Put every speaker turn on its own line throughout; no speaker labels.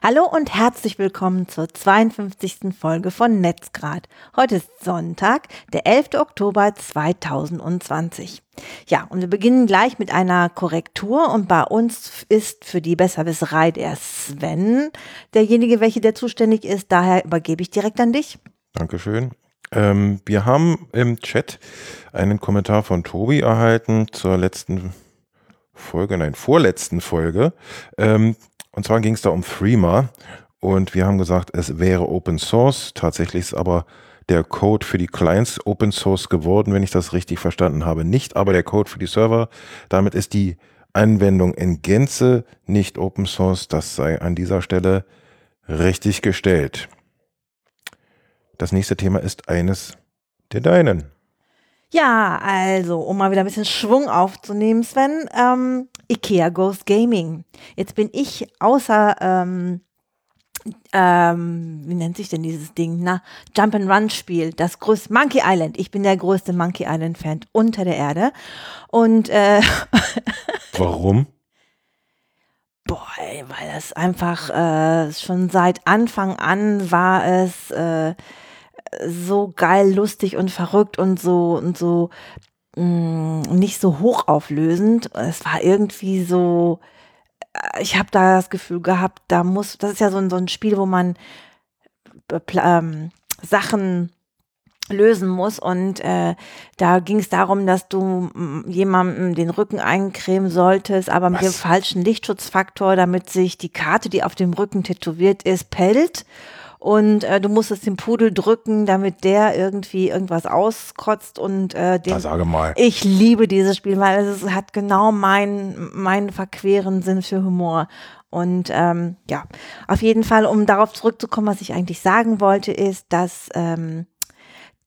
Hallo und herzlich willkommen zur 52. Folge von Netzgrad. Heute ist Sonntag, der 11. Oktober 2020. Ja, und wir beginnen gleich mit einer Korrektur und bei uns ist für die Besserwisserei der Sven derjenige, welche der zuständig ist. Daher übergebe ich direkt an dich.
Dankeschön. Ähm, wir haben im Chat einen Kommentar von Tobi erhalten zur letzten Folge, nein, vorletzten Folge. Ähm, und zwar ging es da um Threema und wir haben gesagt, es wäre Open Source. Tatsächlich ist aber der Code für die Clients Open Source geworden, wenn ich das richtig verstanden habe. Nicht aber der Code für die Server. Damit ist die Anwendung in Gänze nicht Open Source. Das sei an dieser Stelle richtig gestellt. Das nächste Thema ist eines der deinen.
Ja, also, um mal wieder ein bisschen Schwung aufzunehmen, Sven, ähm, IKEA Ghost Gaming. Jetzt bin ich außer, ähm, ähm, wie nennt sich denn dieses Ding? Na, Jump and Run Spiel, das größte Monkey Island. Ich bin der größte Monkey Island Fan unter der Erde. Und äh,
warum?
Boah, ey, weil das einfach äh, schon seit Anfang an war es äh, so geil, lustig und verrückt und so und so mh, mm, nicht so hochauflösend. Es war irgendwie so, äh, ich habe da das Gefühl gehabt, da muss, das ist ja so ein, so ein Spiel, wo man äh, ähm, Sachen lösen muss und äh, da ging es darum, dass du jemandem den Rücken eincremen solltest, aber mit Was? dem falschen Lichtschutzfaktor, damit sich die Karte, die auf dem Rücken tätowiert ist, pellt und äh, du musstest den Pudel drücken, damit der irgendwie irgendwas auskotzt und äh, den,
sage mal.
ich liebe dieses Spiel, weil es hat genau meinen meinen verqueren Sinn für Humor. Und ähm, ja, auf jeden Fall, um darauf zurückzukommen, was ich eigentlich sagen wollte, ist, dass ähm,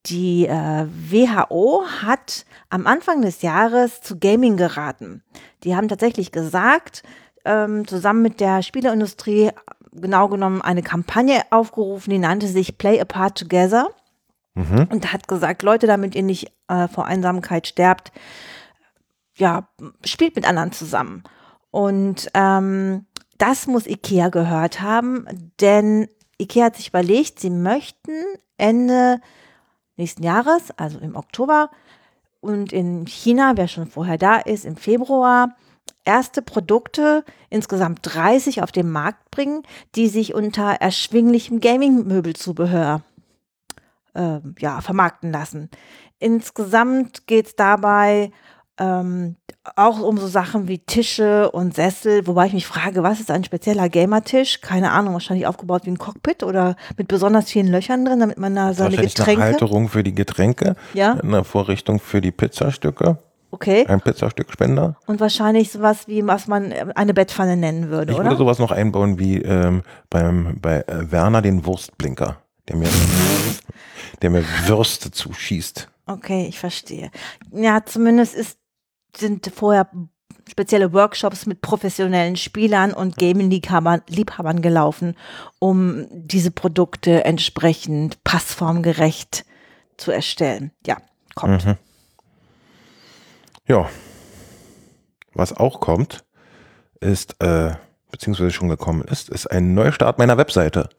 die äh, WHO hat am Anfang des Jahres zu Gaming geraten. Die haben tatsächlich gesagt, ähm, zusammen mit der Spieleindustrie genau genommen eine Kampagne aufgerufen, die nannte sich Play a Part Together. Mhm. Und hat gesagt, Leute, damit ihr nicht äh, vor Einsamkeit sterbt, ja, spielt mit anderen zusammen. Und ähm, das muss IKEA gehört haben, denn IKEA hat sich überlegt, sie möchten Ende nächsten Jahres, also im Oktober, und in China, wer schon vorher da ist, im Februar, erste Produkte, insgesamt 30 auf den Markt bringen, die sich unter erschwinglichem Gaming-Möbelzubehör äh, ja, vermarkten lassen. Insgesamt geht es dabei ähm, auch um so Sachen wie Tische und Sessel, wobei ich mich frage, was ist ein spezieller Gamertisch? Keine Ahnung, wahrscheinlich aufgebaut wie ein Cockpit oder mit besonders vielen Löchern drin, damit man da seine Getränke.
Eine Halterung für die Getränke,
ja?
eine Vorrichtung für die Pizzastücke.
Okay.
Ein Pizzastückspender.
Und wahrscheinlich sowas wie, was man äh, eine Bettpfanne nennen würde,
ich
oder?
Ich würde sowas noch einbauen wie ähm, beim, bei äh, Werner den Wurstblinker, der mir, der mir Würste zuschießt.
Okay, ich verstehe. Ja, zumindest ist, sind vorher spezielle Workshops mit professionellen Spielern und Gaming-Liebhabern gelaufen, um diese Produkte entsprechend passformgerecht zu erstellen. Ja, kommt. Mhm.
Ja. Was auch kommt, ist, äh, beziehungsweise schon gekommen ist, ist ein Neustart meiner Webseite.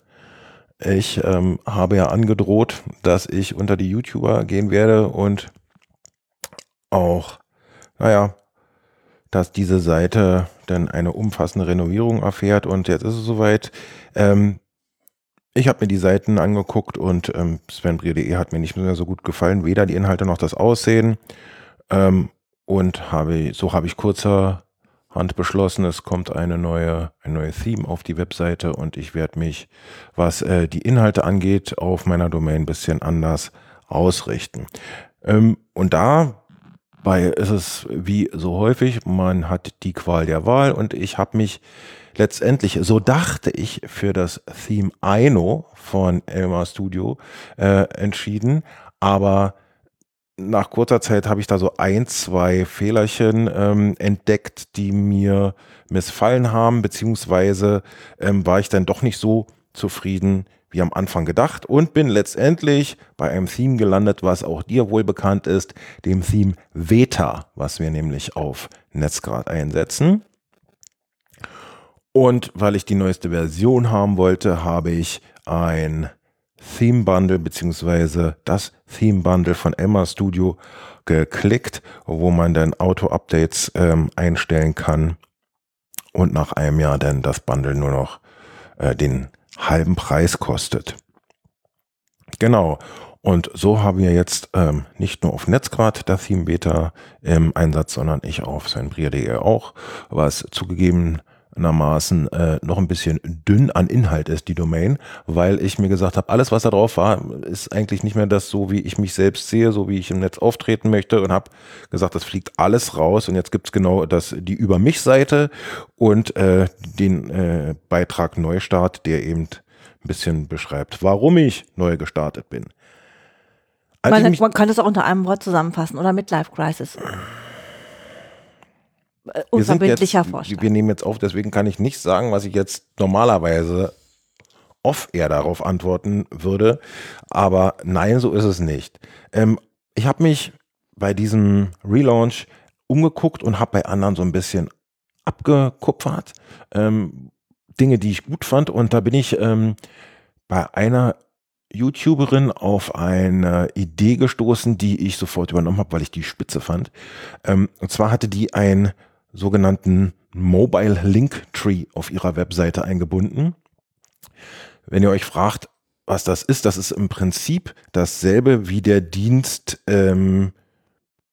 Ich ähm, habe ja angedroht, dass ich unter die YouTuber gehen werde und auch, naja, dass diese Seite dann eine umfassende Renovierung erfährt und jetzt ist es soweit. Ähm, ich habe mir die Seiten angeguckt und ähm, svenbrio.de hat mir nicht mehr so gut gefallen, weder die Inhalte noch das Aussehen. Ähm, und habe, so habe ich kurzerhand beschlossen, es kommt eine neue, ein neues Theme auf die Webseite und ich werde mich, was äh, die Inhalte angeht, auf meiner Domain ein bisschen anders ausrichten. Ähm, und dabei ist es wie so häufig, man hat die Qual der Wahl und ich habe mich letztendlich, so dachte ich, für das Theme Aino von Elmar Studio äh, entschieden, aber nach kurzer Zeit habe ich da so ein, zwei Fehlerchen ähm, entdeckt, die mir missfallen haben, beziehungsweise ähm, war ich dann doch nicht so zufrieden wie am Anfang gedacht und bin letztendlich bei einem Theme gelandet, was auch dir wohl bekannt ist, dem Theme Veta, was wir nämlich auf Netzgrad einsetzen. Und weil ich die neueste Version haben wollte, habe ich ein Theme Bundle beziehungsweise das Theme Bundle von Emma Studio geklickt, wo man dann Auto-Updates ähm, einstellen kann und nach einem Jahr dann das Bundle nur noch äh, den halben Preis kostet. Genau. Und so haben wir jetzt ähm, nicht nur auf Netzgrad das Theme Beta im Einsatz, sondern ich auf Seinbria.de auch, was zugegeben ermaßen äh, noch ein bisschen dünn an Inhalt ist, die Domain, weil ich mir gesagt habe, alles, was da drauf war, ist eigentlich nicht mehr das so, wie ich mich selbst sehe, so wie ich im Netz auftreten möchte und habe gesagt, das fliegt alles raus und jetzt gibt's genau das, die Über mich-Seite und äh, den äh, Beitrag Neustart, der eben ein bisschen beschreibt, warum ich neu gestartet bin.
Man, man, kann das auch unter einem Wort zusammenfassen oder Midlife Crisis.
Äh, unverbindlicher Vorschlag. Wir nehmen jetzt auf, deswegen kann ich nicht sagen, was ich jetzt normalerweise off-air darauf antworten würde. Aber nein, so ist es nicht. Ähm, ich habe mich bei diesem Relaunch umgeguckt und habe bei anderen so ein bisschen abgekupfert. Ähm, Dinge, die ich gut fand. Und da bin ich ähm, bei einer YouTuberin auf eine Idee gestoßen, die ich sofort übernommen habe, weil ich die spitze fand. Ähm, und zwar hatte die ein sogenannten Mobile Link Tree auf ihrer Webseite eingebunden. Wenn ihr euch fragt, was das ist, das ist im Prinzip dasselbe wie der Dienst, ähm,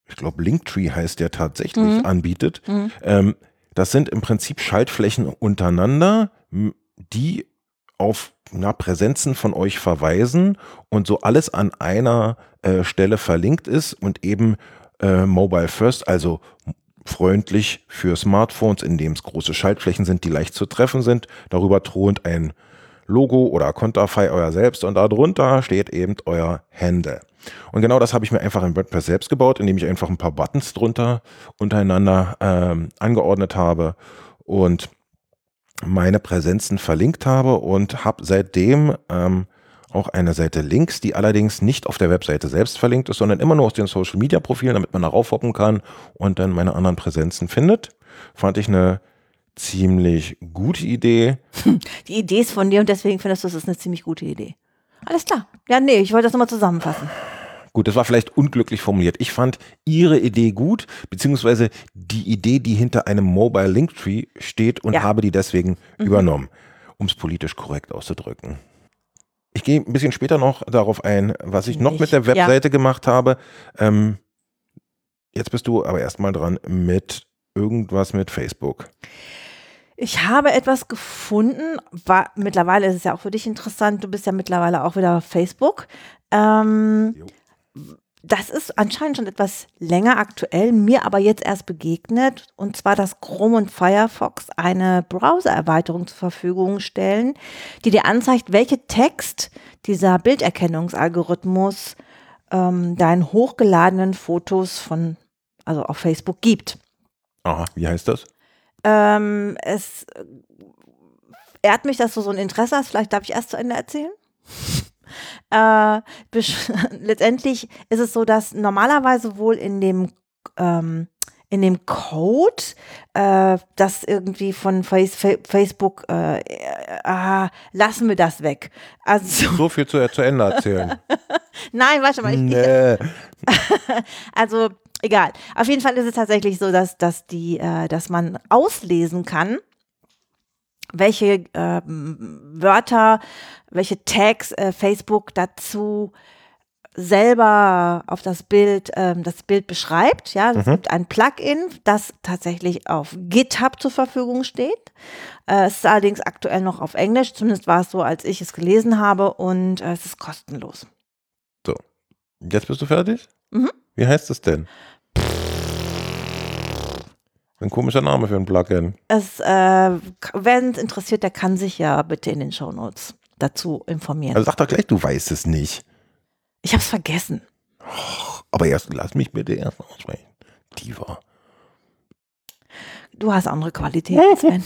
ich glaube Linktree heißt der tatsächlich, mhm. anbietet. Mhm. Ähm, das sind im Prinzip Schaltflächen untereinander, die auf na, Präsenzen von euch verweisen und so alles an einer äh, Stelle verlinkt ist und eben äh, Mobile First, also freundlich für Smartphones, in dem es große Schaltflächen sind, die leicht zu treffen sind. Darüber thront ein Logo oder Konterfei euer selbst und darunter steht eben euer Handle. Und genau das habe ich mir einfach in WordPress selbst gebaut, indem ich einfach ein paar Buttons drunter untereinander ähm, angeordnet habe und meine Präsenzen verlinkt habe und habe seitdem ähm, auch eine Seite Links, die allerdings nicht auf der Webseite selbst verlinkt ist, sondern immer nur aus den Social Media Profilen, damit man darauf hoppen kann und dann meine anderen Präsenzen findet. Fand ich eine ziemlich gute Idee.
Die Idee ist von dir und deswegen findest du, es ist eine ziemlich gute Idee. Alles klar. Ja, nee, ich wollte das nochmal zusammenfassen.
Gut, das war vielleicht unglücklich formuliert. Ich fand Ihre Idee gut, beziehungsweise die Idee, die hinter einem Mobile Linktree steht und ja. habe die deswegen mhm. übernommen, um es politisch korrekt auszudrücken. Ich gehe ein bisschen später noch darauf ein, was ich noch ich, mit der Webseite ja. gemacht habe. Ähm, jetzt bist du aber erstmal dran mit irgendwas mit Facebook.
Ich habe etwas gefunden, war, mittlerweile ist es ja auch für dich interessant, du bist ja mittlerweile auch wieder auf Facebook. Ähm, das ist anscheinend schon etwas länger aktuell, mir aber jetzt erst begegnet. Und zwar, dass Chrome und Firefox eine Browser-Erweiterung zur Verfügung stellen, die dir anzeigt, welche Text dieser Bilderkennungsalgorithmus ähm, deinen hochgeladenen Fotos von, also auf Facebook gibt.
Aha, wie heißt das?
Ähm, es ehrt mich, dass du so ein Interesse hast. Vielleicht darf ich erst zu Ende erzählen. Äh, letztendlich ist es so, dass normalerweise wohl in dem ähm, in dem Code, äh, das irgendwie von Face, Facebook, äh, äh, lassen wir das weg.
Also so viel zu, zu Ende erzählen.
Nein, warte mal. Ich, nee. also egal. Auf jeden Fall ist es tatsächlich so, dass, dass die, äh, dass man auslesen kann, welche äh, Wörter, welche Tags äh, Facebook dazu selber auf das Bild, ähm, das Bild beschreibt. Ja, es mhm. gibt ein Plugin, das tatsächlich auf GitHub zur Verfügung steht. Äh, es ist allerdings aktuell noch auf Englisch, zumindest war es so, als ich es gelesen habe und äh, es ist kostenlos.
So, jetzt bist du fertig? Mhm. Wie heißt es denn? Ein komischer Name für ein Plugin.
Es, äh, wer es interessiert, der kann sich ja bitte in den Shownotes dazu informieren.
Also sag doch gleich, du weißt es nicht.
Ich hab's vergessen.
Oh, aber erst lass mich bitte erst aussprechen. Diva.
Du hast andere Qualitäten, Sven.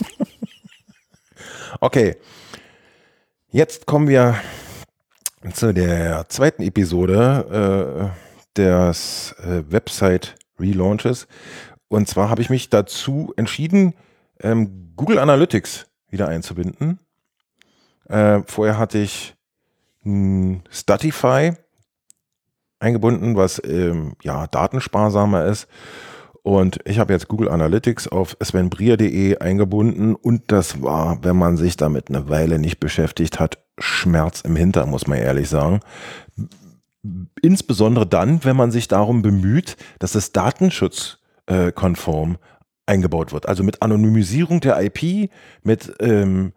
okay. Jetzt kommen wir zu der zweiten Episode äh, des äh, Website Relaunches. Und zwar habe ich mich dazu entschieden, ähm, Google Analytics wieder einzubinden. Äh, vorher hatte ich Statify eingebunden, was ähm, ja datensparsamer ist. Und ich habe jetzt Google Analytics auf svenbrier.de eingebunden und das war, wenn man sich damit eine Weile nicht beschäftigt hat, Schmerz im Hinter, muss man ehrlich sagen. Insbesondere dann, wenn man sich darum bemüht, dass es datenschutzkonform eingebaut wird. Also mit Anonymisierung der IP, mit ähm,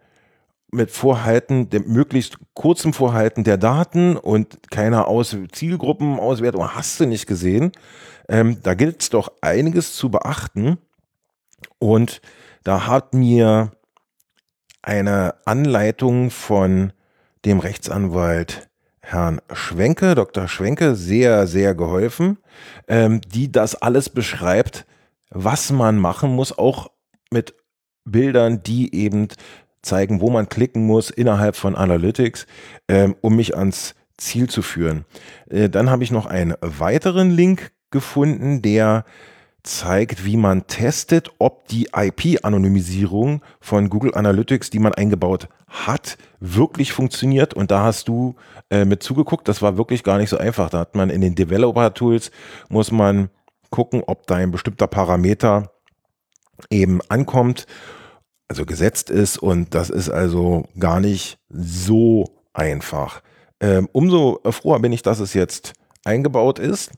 mit Vorhalten, dem möglichst kurzem Vorhalten der Daten und keiner Aus Zielgruppenauswertung, hast du nicht gesehen. Ähm, da gilt es doch einiges zu beachten. Und da hat mir eine Anleitung von dem Rechtsanwalt Herrn Schwenke, Dr. Schwenke, sehr, sehr geholfen, ähm, die das alles beschreibt, was man machen muss, auch mit Bildern, die eben zeigen, wo man klicken muss innerhalb von Analytics, ähm, um mich ans Ziel zu führen. Äh, dann habe ich noch einen weiteren Link gefunden, der zeigt, wie man testet, ob die IP-Anonymisierung von Google Analytics, die man eingebaut hat, wirklich funktioniert. Und da hast du äh, mit zugeguckt. Das war wirklich gar nicht so einfach. Da hat man in den Developer-Tools, muss man gucken, ob da ein bestimmter Parameter eben ankommt also gesetzt ist und das ist also gar nicht so einfach. Ähm, umso froher bin ich, dass es jetzt eingebaut ist.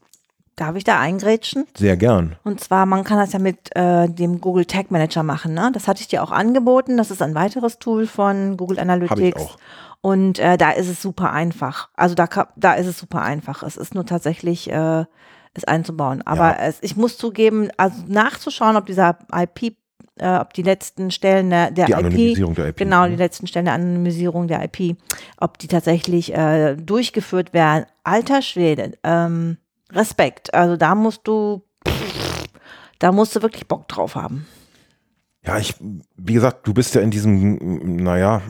Darf ich da eingrätschen?
Sehr gern.
Und zwar, man kann das ja mit äh, dem Google Tag Manager machen. Ne? Das hatte ich dir auch angeboten. Das ist ein weiteres Tool von Google Analytics. Hab ich auch. Und äh, da ist es super einfach. Also da, da ist es super einfach. Es ist nur tatsächlich äh, es einzubauen. Aber ja. es, ich muss zugeben, also nachzuschauen, ob dieser IP äh, ob die letzten Stellen der, der
die
IP,
Anonymisierung der IP.
Genau, die letzten Stellen der Anonymisierung der IP, ob die tatsächlich äh, durchgeführt werden. Alter Schwede, ähm, Respekt. Also da musst du, da musst du wirklich Bock drauf haben.
Ja, ich, wie gesagt, du bist ja in diesem, naja,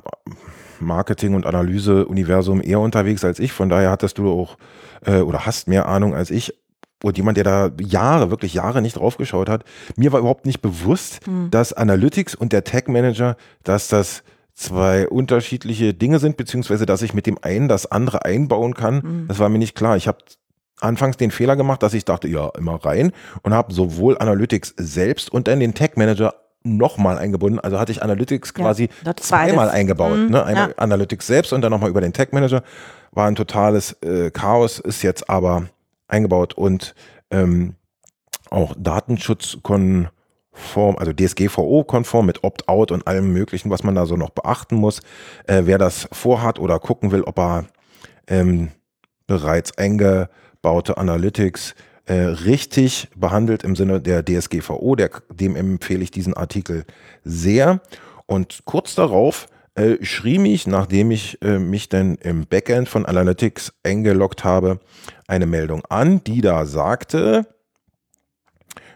Marketing- und Analyse-Universum eher unterwegs als ich. Von daher hattest du auch äh, oder hast mehr Ahnung als ich und jemand, der da Jahre, wirklich Jahre nicht draufgeschaut hat, mir war überhaupt nicht bewusst, mhm. dass Analytics und der Tag Manager, dass das zwei unterschiedliche Dinge sind, beziehungsweise dass ich mit dem einen das andere einbauen kann. Mhm. Das war mir nicht klar. Ich habe anfangs den Fehler gemacht, dass ich dachte, ja, immer rein und habe sowohl Analytics selbst und dann den Tag Manager nochmal eingebunden. Also hatte ich Analytics quasi ja, zweimal eingebaut. Mhm, ne? Einmal ja. Analytics selbst und dann nochmal über den Tag Manager. War ein totales äh, Chaos, ist jetzt aber eingebaut und ähm, auch datenschutzkonform, also DSGVO-konform mit Opt-out und allem Möglichen, was man da so noch beachten muss. Äh, wer das vorhat oder gucken will, ob er ähm, bereits eingebaute Analytics äh, richtig behandelt im Sinne der DSGVO, der, dem empfehle ich diesen Artikel sehr. Und kurz darauf äh, schrieb ich, nachdem ich äh, mich dann im Backend von Analytics eingeloggt habe, eine Meldung an, die da sagte,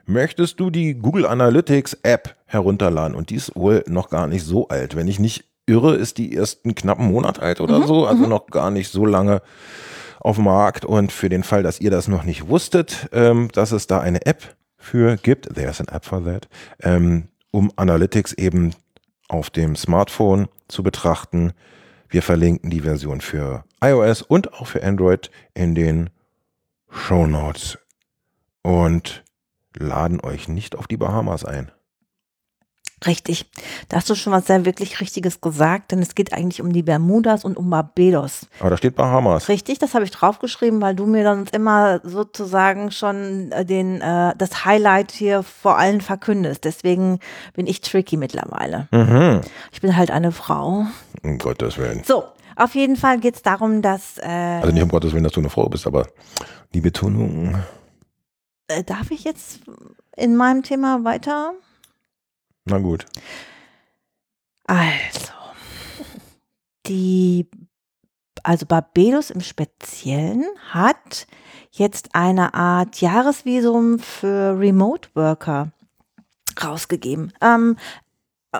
möchtest du die Google Analytics App herunterladen? Und die ist wohl noch gar nicht so alt. Wenn ich nicht irre, ist die erst einen knappen Monat alt oder mhm, so, also mhm. noch gar nicht so lange auf dem Markt. Und für den Fall, dass ihr das noch nicht wusstet, ähm, dass es da eine App für gibt, there's an app for that, ähm, um Analytics eben auf dem Smartphone zu betrachten. Wir verlinken die Version für iOS und auch für Android in den Show Notes und laden euch nicht auf die Bahamas ein.
Richtig. Da hast du schon was sehr wirklich Richtiges gesagt, denn es geht eigentlich um die Bermudas und um Barbados.
Aber da steht Bahamas.
Richtig, das habe ich draufgeschrieben, weil du mir dann immer sozusagen schon äh, den, äh, das Highlight hier vor allen verkündest. Deswegen bin ich tricky mittlerweile. Mhm. Ich bin halt eine Frau.
Um Gottes Willen.
So, auf jeden Fall geht es darum, dass. Äh,
also nicht um Gottes Willen, dass du eine Frau bist, aber die Betonung.
Äh, darf ich jetzt in meinem Thema weiter?
Na gut.
Also, die, also Barbados im Speziellen hat jetzt eine Art Jahresvisum für Remote Worker rausgegeben. Ähm,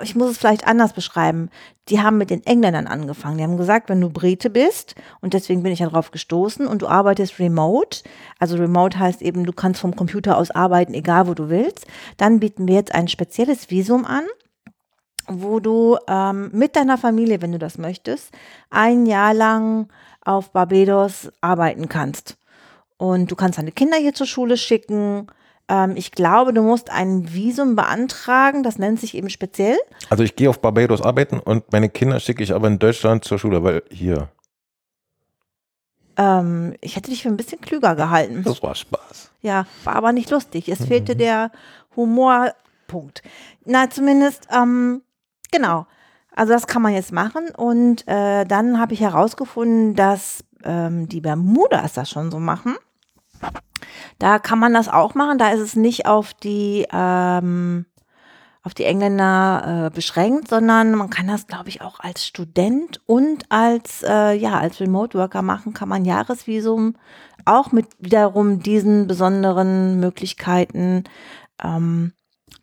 ich muss es vielleicht anders beschreiben. Die haben mit den Engländern angefangen. Die haben gesagt, wenn du Brite bist, und deswegen bin ich ja drauf gestoßen, und du arbeitest remote, also remote heißt eben, du kannst vom Computer aus arbeiten, egal wo du willst, dann bieten wir jetzt ein spezielles Visum an. wo du ähm, mit deiner Familie, wenn du das möchtest, ein Jahr lang auf Barbados arbeiten kannst. Und du kannst deine Kinder hier zur Schule schicken. Ähm, ich glaube, du musst ein Visum beantragen, das nennt sich eben speziell.
Also ich gehe auf Barbados arbeiten und meine Kinder schicke ich aber in Deutschland zur Schule, weil hier.
Ähm, ich hätte dich für ein bisschen klüger gehalten.
Das war Spaß.
Ja, war aber nicht lustig. Es fehlte der Humorpunkt. Na, zumindest, ähm, genau. Also das kann man jetzt machen. Und äh, dann habe ich herausgefunden, dass ähm, die Bermudas das schon so machen. Da kann man das auch machen. Da ist es nicht auf die ähm, auf die Engländer äh, beschränkt, sondern man kann das, glaube ich, auch als Student und als äh, ja als Remote Worker machen. Kann man Jahresvisum auch mit wiederum diesen besonderen Möglichkeiten ähm,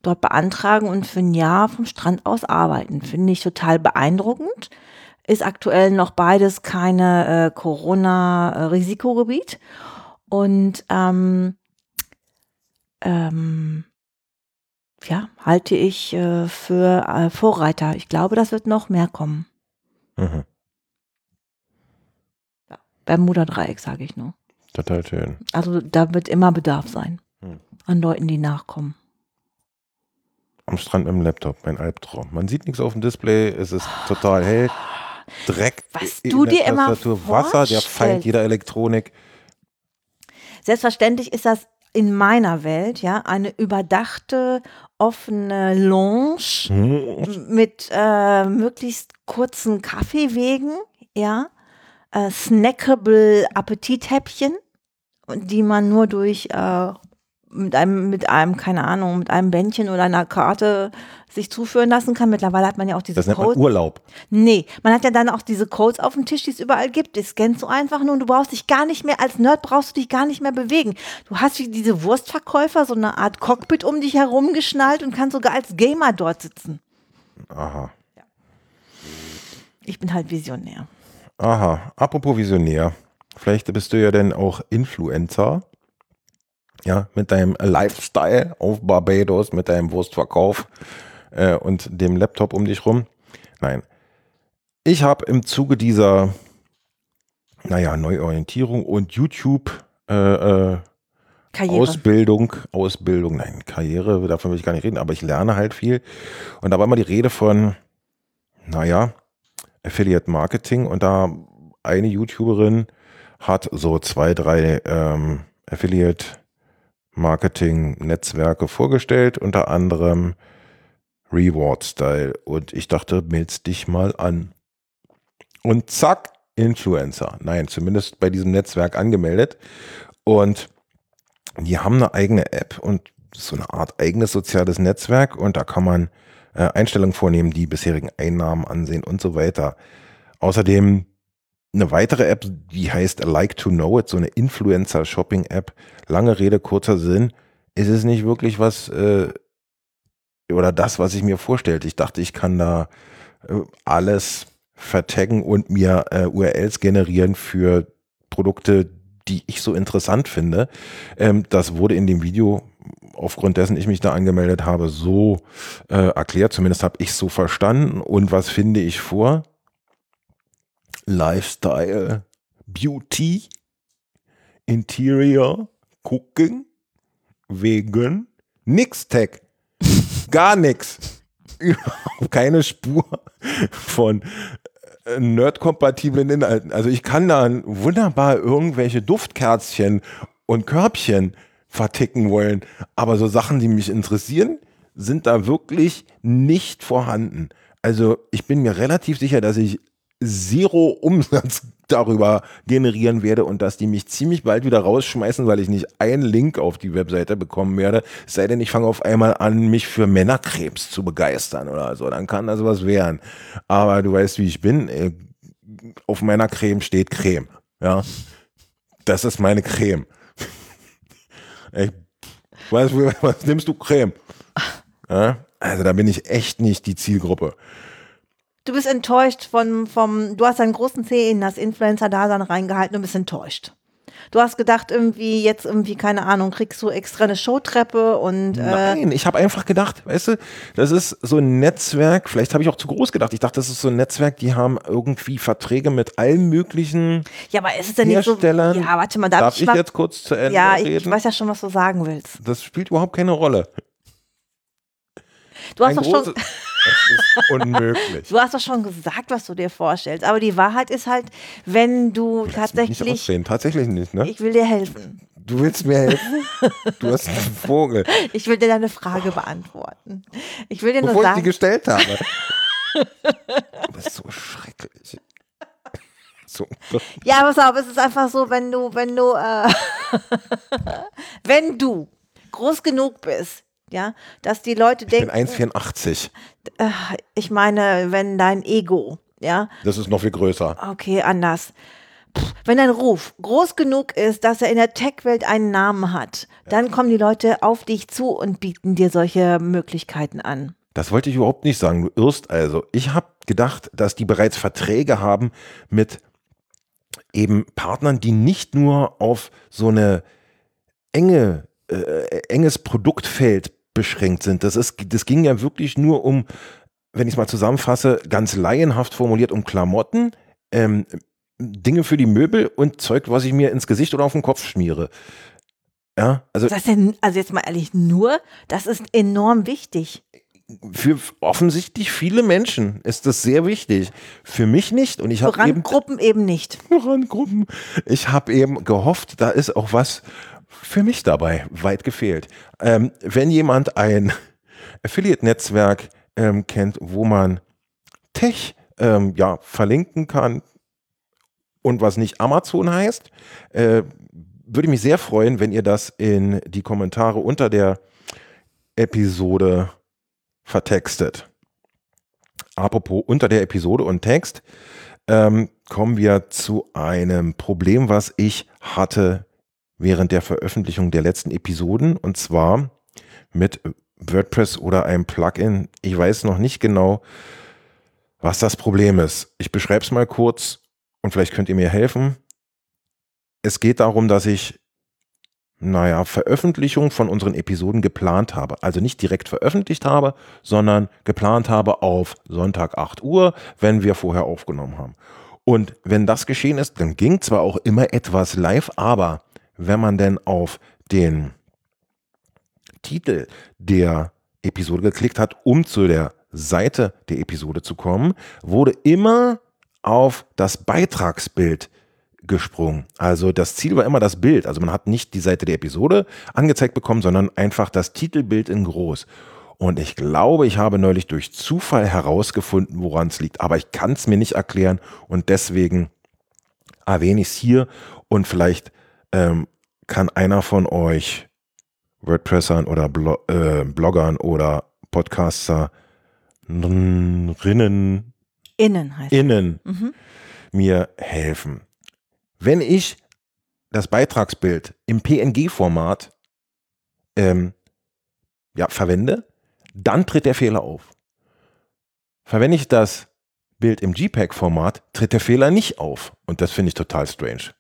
dort beantragen und für ein Jahr vom Strand aus arbeiten. Finde ich total beeindruckend. Ist aktuell noch beides keine äh, Corona-Risikogebiet. Und ähm, ähm, ja, halte ich äh, für äh, Vorreiter. Ich glaube, das wird noch mehr kommen.
Mhm.
Ja, Bermuda-Dreieck, sage ich nur.
Total schön.
Also da wird immer Bedarf sein
Hm.
an Leuten, die nachkommen.
Am Strand mit dem Laptop, mein Albtraum. Man sieht nichts auf dem Display, es ist total hell. Dreck.
Was du dir immer
Tastatur, Wasser, der Feind jeder Elektronik.
Selbstverständlich ist das in meiner Welt ja eine überdachte, offene Lounge
Hm.
mit äh, möglichst kurzen Kaffeewegen, ja, äh, snackable Appetithäppchen, die man nur durch äh, mit einem, mit einem, keine Ahnung, mit einem Bändchen oder einer Karte sich zuführen lassen kann. Mittlerweile hat man ja auch diese
Das nennt man
Codes.
Urlaub.
Nee, man hat ja dann auch diese Codes auf dem Tisch, die es überall gibt. Die scannst du einfach nur und du brauchst dich gar nicht mehr, als Nerd brauchst du dich gar nicht mehr bewegen. Du hast wie diese Wurstverkäufer so eine Art Cockpit um dich herum geschnallt und kannst sogar als Gamer dort sitzen.
Aha.
Ich bin halt Visionär.
Aha. Apropos Visionär. Vielleicht bist du ja dann auch Influencer. Ja, mit deinem Lifestyle auf Barbados, mit deinem Wurstverkauf äh, und dem Laptop um dich rum. Nein. Ich habe im Zuge dieser, naja, Neuorientierung und YouTube äh, äh,
Karriere.
Ausbildung, Ausbildung, nein, Karriere, davon will ich gar nicht reden, aber ich lerne halt viel. Und da war immer die Rede von, naja, Affiliate Marketing und da eine YouTuberin hat so zwei, drei ähm, Affiliate Marketing Netzwerke vorgestellt, unter anderem Reward Style. Und ich dachte, meld's dich mal an. Und zack, Influencer. Nein, zumindest bei diesem Netzwerk angemeldet. Und die haben eine eigene App und so eine Art eigenes soziales Netzwerk und da kann man äh, Einstellungen vornehmen, die bisherigen Einnahmen ansehen und so weiter. Außerdem eine weitere App, die heißt Like to Know It, so eine Influencer-Shopping-App. Lange Rede, kurzer Sinn. Ist es nicht wirklich was äh, oder das, was ich mir vorstellte? Ich dachte, ich kann da äh, alles vertaggen und mir äh, URLs generieren für Produkte, die ich so interessant finde. Ähm, das wurde in dem Video, aufgrund dessen ich mich da angemeldet habe, so äh, erklärt. Zumindest habe ich so verstanden. Und was finde ich vor? Lifestyle, Beauty, Interior, Cooking, Vegan, nix Tech. Gar nix. Überhaupt keine Spur von äh, nerdkompatiblen Inhalten. Also ich kann da wunderbar irgendwelche Duftkerzchen und Körbchen verticken wollen, aber so Sachen, die mich interessieren, sind da wirklich nicht vorhanden. Also ich bin mir relativ sicher, dass ich zero Umsatz darüber generieren werde und dass die mich ziemlich bald wieder rausschmeißen, weil ich nicht einen Link auf die Webseite bekommen werde. Es sei denn, ich fange auf einmal an, mich für Männerkrebs zu begeistern oder so. Dann kann das was werden. Aber du weißt, wie ich bin. Äh, Auf meiner Creme steht Creme. Ja. Das ist meine Creme. Ich, was, was nimmst du Creme? Ja? Also da bin ich echt nicht die Zielgruppe.
Du bist enttäuscht von, vom, du hast einen großen Zeh in das Influencer-Dasein reingehalten und bist enttäuscht. Du hast gedacht, irgendwie jetzt irgendwie, keine Ahnung, kriegst du extra eine Showtreppe und äh,
Nein, ich habe einfach gedacht, weißt du, das ist so ein Netzwerk, vielleicht habe ich auch zu groß gedacht. Ich dachte, das ist so ein Netzwerk, die haben irgendwie Verträge mit allen möglichen
ja, aber ist es denn nicht so?
Herstellern.
Ja, warte mal, darf,
Darf
ich
ich
mal,
jetzt kurz zu Ende
Ja, ich,
reden?
ich weiß ja schon, was du sagen willst.
das spielt überhaupt keine Rolle.
Du hast
Ein
doch schon,
das ist unmöglich.
du hast doch schon gesagt, was du dir vorstellst. Aber die Wahrheit ist halt, wenn du
Nicht
tatsächlich,
ausreden, tatsächlich nicht, ne?
ich will dir helfen.
Du willst mir helfen? Du hast einen Vogel.
Ich will dir deine Frage beantworten. Ich will dir nur
Bevor ich die
sagen,
gestellt habe. Du bist so schrecklich. So.
ja, pass auf, es ist einfach so, wenn du, wenn du, äh, wenn du groß genug bist, ja, dass die Leute
Ich bin
denken,
1,84.
äh, ich meine, wenn dein Ego, ja,
Das ist noch viel größer.
okay, anders. Pff, Wenn dein Ruf groß genug ist, dass er in der Tech-Welt einen Namen hat, dann kommen die Leute auf dich zu und bieten dir solche Möglichkeiten an.
Das wollte ich überhaupt nicht sagen. Du irrst also. Ich habe gedacht, dass die bereits Verträge haben mit eben Partnern, die nicht nur auf so eine enge, äh, enges Produktfeld beschränkt sind. Das, ist, das ging ja wirklich nur um, wenn ich es mal zusammenfasse, ganz laienhaft formuliert, um Klamotten, ähm, Dinge für die Möbel und Zeug, was ich mir ins Gesicht oder auf den Kopf schmiere. Ja, also
Das ist denn, also jetzt mal ehrlich, nur, das ist enorm wichtig.
für offensichtlich viele Menschen ist das sehr wichtig. Für mich nicht. Und ich habe eben
Randgruppen eben nicht.
Randgruppen. Ich habe eben gehofft, da ist auch was für mich dabei. Weit gefehlt. Ähm, wenn jemand ein Affiliate-Netzwerk ähm, kennt, wo man Tech ähm, ja, verlinken kann und was nicht Amazon heißt, äh, würde mich sehr freuen, wenn ihr das in die Kommentare unter der Episode vertextet. Apropos unter der Episode und Text, ähm, kommen wir zu einem Problem, was ich hatte während der Veröffentlichung der letzten Episoden und zwar mit WordPress oder einem Plugin. Ich weiß noch nicht genau, was das Problem ist. Ich beschreibe es mal kurz und vielleicht könnt ihr mir helfen. Es geht darum, dass ich, naja, Veröffentlichung von unseren Episoden geplant habe. Also nicht direkt veröffentlicht habe, sondern geplant habe auf Sonntag 8 Uhr, wenn wir vorher aufgenommen haben. Und wenn das geschehen ist, dann ging zwar auch immer etwas live, aber wenn man denn auf den Titel der Episode geklickt hat, um zu der Seite der Episode zu kommen, wurde immer auf das Beitragsbild gesprungen. Also das Ziel war immer das Bild. Also man hat nicht die Seite der Episode angezeigt bekommen, sondern einfach das Titelbild in groß. Und ich glaube, ich habe neulich durch Zufall herausgefunden, woran es liegt. Aber ich kann es mir nicht erklären und deswegen erwähne ich es hier und vielleicht ähm, kann einer von euch WordPressern oder Blo äh, Bloggern oder Podcaster rinnen
Innen heißt
innen
Mhm.
mir helfen. Wenn ich das Beitragsbild im PNG-Format ähm, ja, verwende, dann tritt der Fehler auf. Verwende ich das Bild im JPEG-Format, tritt der Fehler nicht auf. Und das finde ich total strange.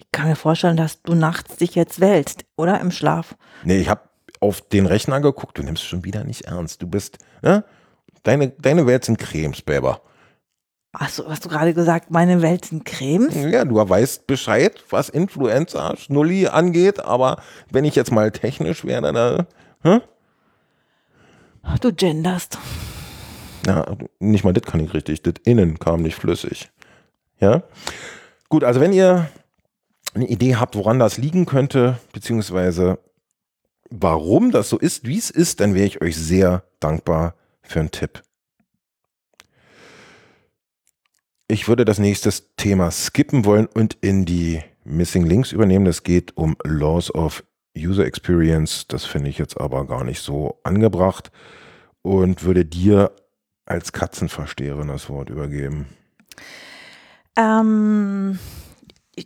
Ich kann mir vorstellen, dass du nachts dich jetzt wälzt, oder? Im Schlaf.
Nee, ich habe auf den Rechner geguckt, du nimmst schon wieder nicht ernst. Du bist, ne? Deine, deine Welt sind Cremes, Bäber.
Achso, hast du gerade gesagt, meine Welt sind Cremes?
Ja, du weißt Bescheid, was Influencer, Schnulli angeht, aber wenn ich jetzt mal technisch wäre, da, hä?
Du genderst.
Ja, nicht mal das kann ich richtig. Das Innen kam nicht flüssig. Ja? Gut, also wenn ihr eine Idee habt, woran das liegen könnte, beziehungsweise warum das so ist, wie es ist, dann wäre ich euch sehr dankbar für einen Tipp. Ich würde das nächste Thema skippen wollen und in die Missing Links übernehmen. Das geht um Laws of User Experience. Das finde ich jetzt aber gar nicht so angebracht und würde dir als Katzenversteherin das Wort übergeben.
Ähm,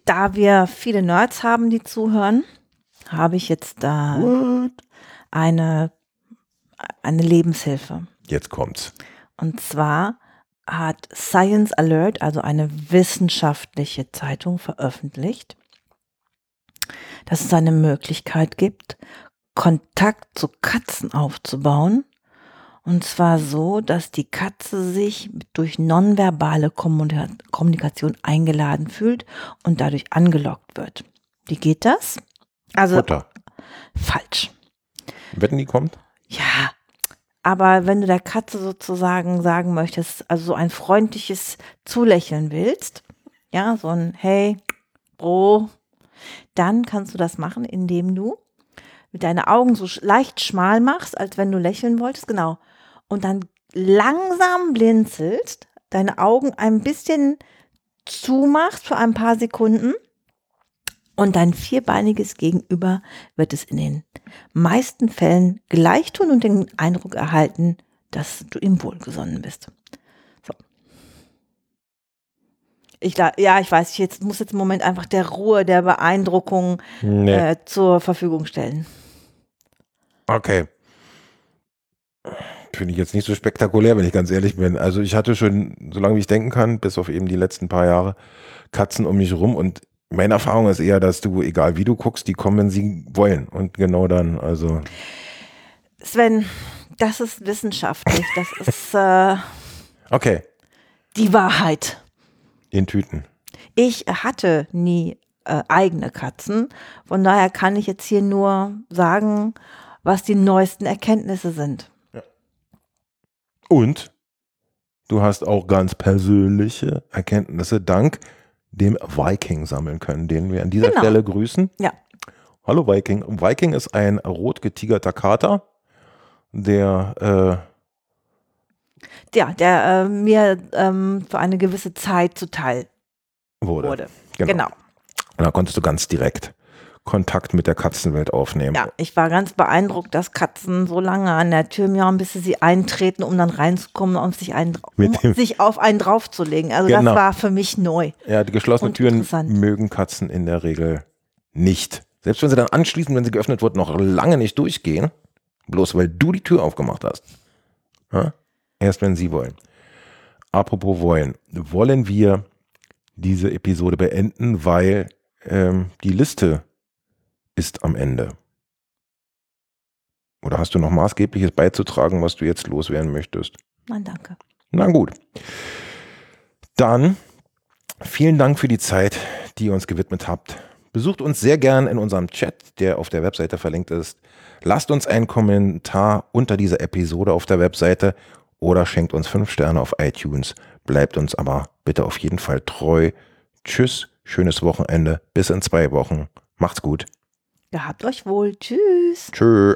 da wir viele Nerds haben, die zuhören, habe ich jetzt da
What?
eine, eine Lebenshilfe.
Jetzt kommt's.
Und zwar hat Science Alert, also eine wissenschaftliche Zeitung, veröffentlicht, dass es eine Möglichkeit gibt, Kontakt zu Katzen aufzubauen. Und zwar so, dass die Katze sich durch nonverbale Kommunikation eingeladen fühlt und dadurch angelockt wird. Wie geht das? Also
Futter.
falsch.
Wetten, die kommt?
Ja, aber wenn du der Katze sozusagen sagen möchtest, also so ein freundliches Zulächeln willst, ja, so ein Hey, Bro, dann kannst du das machen, indem du mit deinen Augen so leicht schmal machst, als wenn du lächeln wolltest, genau. Und dann langsam blinzelst, deine Augen ein bisschen zumachst für ein paar Sekunden und dein vierbeiniges Gegenüber wird es in den meisten Fällen gleich tun und den Eindruck erhalten, dass du ihm wohlgesonnen bist. So. Ich, ja, ich weiß, ich jetzt, muss jetzt im Moment einfach der Ruhe, der Beeindruckung nee. äh, zur Verfügung stellen.
Okay. Finde ich jetzt nicht so spektakulär, wenn ich ganz ehrlich bin. Also ich hatte schon, solange wie ich denken kann, bis auf eben die letzten paar Jahre, Katzen um mich rum und meine Erfahrung ist eher, dass du, egal wie du guckst, die kommen, wenn sie wollen. Und genau dann, also.
Sven, das ist wissenschaftlich. Das ist äh,
okay.
die Wahrheit.
In Tüten.
Ich hatte nie äh, eigene Katzen. Von daher kann ich jetzt hier nur sagen, was die neuesten Erkenntnisse sind.
Und du hast auch ganz persönliche Erkenntnisse dank dem Viking sammeln können, den wir an dieser genau. Stelle grüßen.
Ja.
Hallo Viking. Viking ist ein rot getigerter Kater, der
äh, ja, der äh, mir ähm, für eine gewisse Zeit zuteil
wurde.
wurde.
Genau. genau. Und da konntest du ganz direkt Kontakt mit der Katzenwelt aufnehmen.
Ja, ich war ganz beeindruckt, dass Katzen so lange an der Tür miauen, bis sie sie eintreten, um dann reinzukommen und sich, einen, um sich auf einen draufzulegen. Also genau. das war für mich neu.
Ja, die geschlossenen Türen mögen Katzen in der Regel nicht. Selbst wenn sie dann anschließend, wenn sie geöffnet wird, noch lange nicht durchgehen, bloß weil du die Tür aufgemacht hast. Ja? Erst wenn sie wollen. Apropos wollen. Wollen wir diese Episode beenden, weil ähm, die Liste ist am Ende. Oder hast du noch maßgebliches beizutragen, was du jetzt loswerden möchtest?
Nein, danke.
Na gut. Dann vielen Dank für die Zeit, die ihr uns gewidmet habt. Besucht uns sehr gern in unserem Chat, der auf der Webseite verlinkt ist. Lasst uns einen Kommentar unter dieser Episode auf der Webseite oder schenkt uns fünf Sterne auf iTunes. Bleibt uns aber bitte auf jeden Fall treu. Tschüss, schönes Wochenende. Bis in zwei Wochen. Macht's gut.
Gehabt euch wohl. Tschüss.
Tschüss.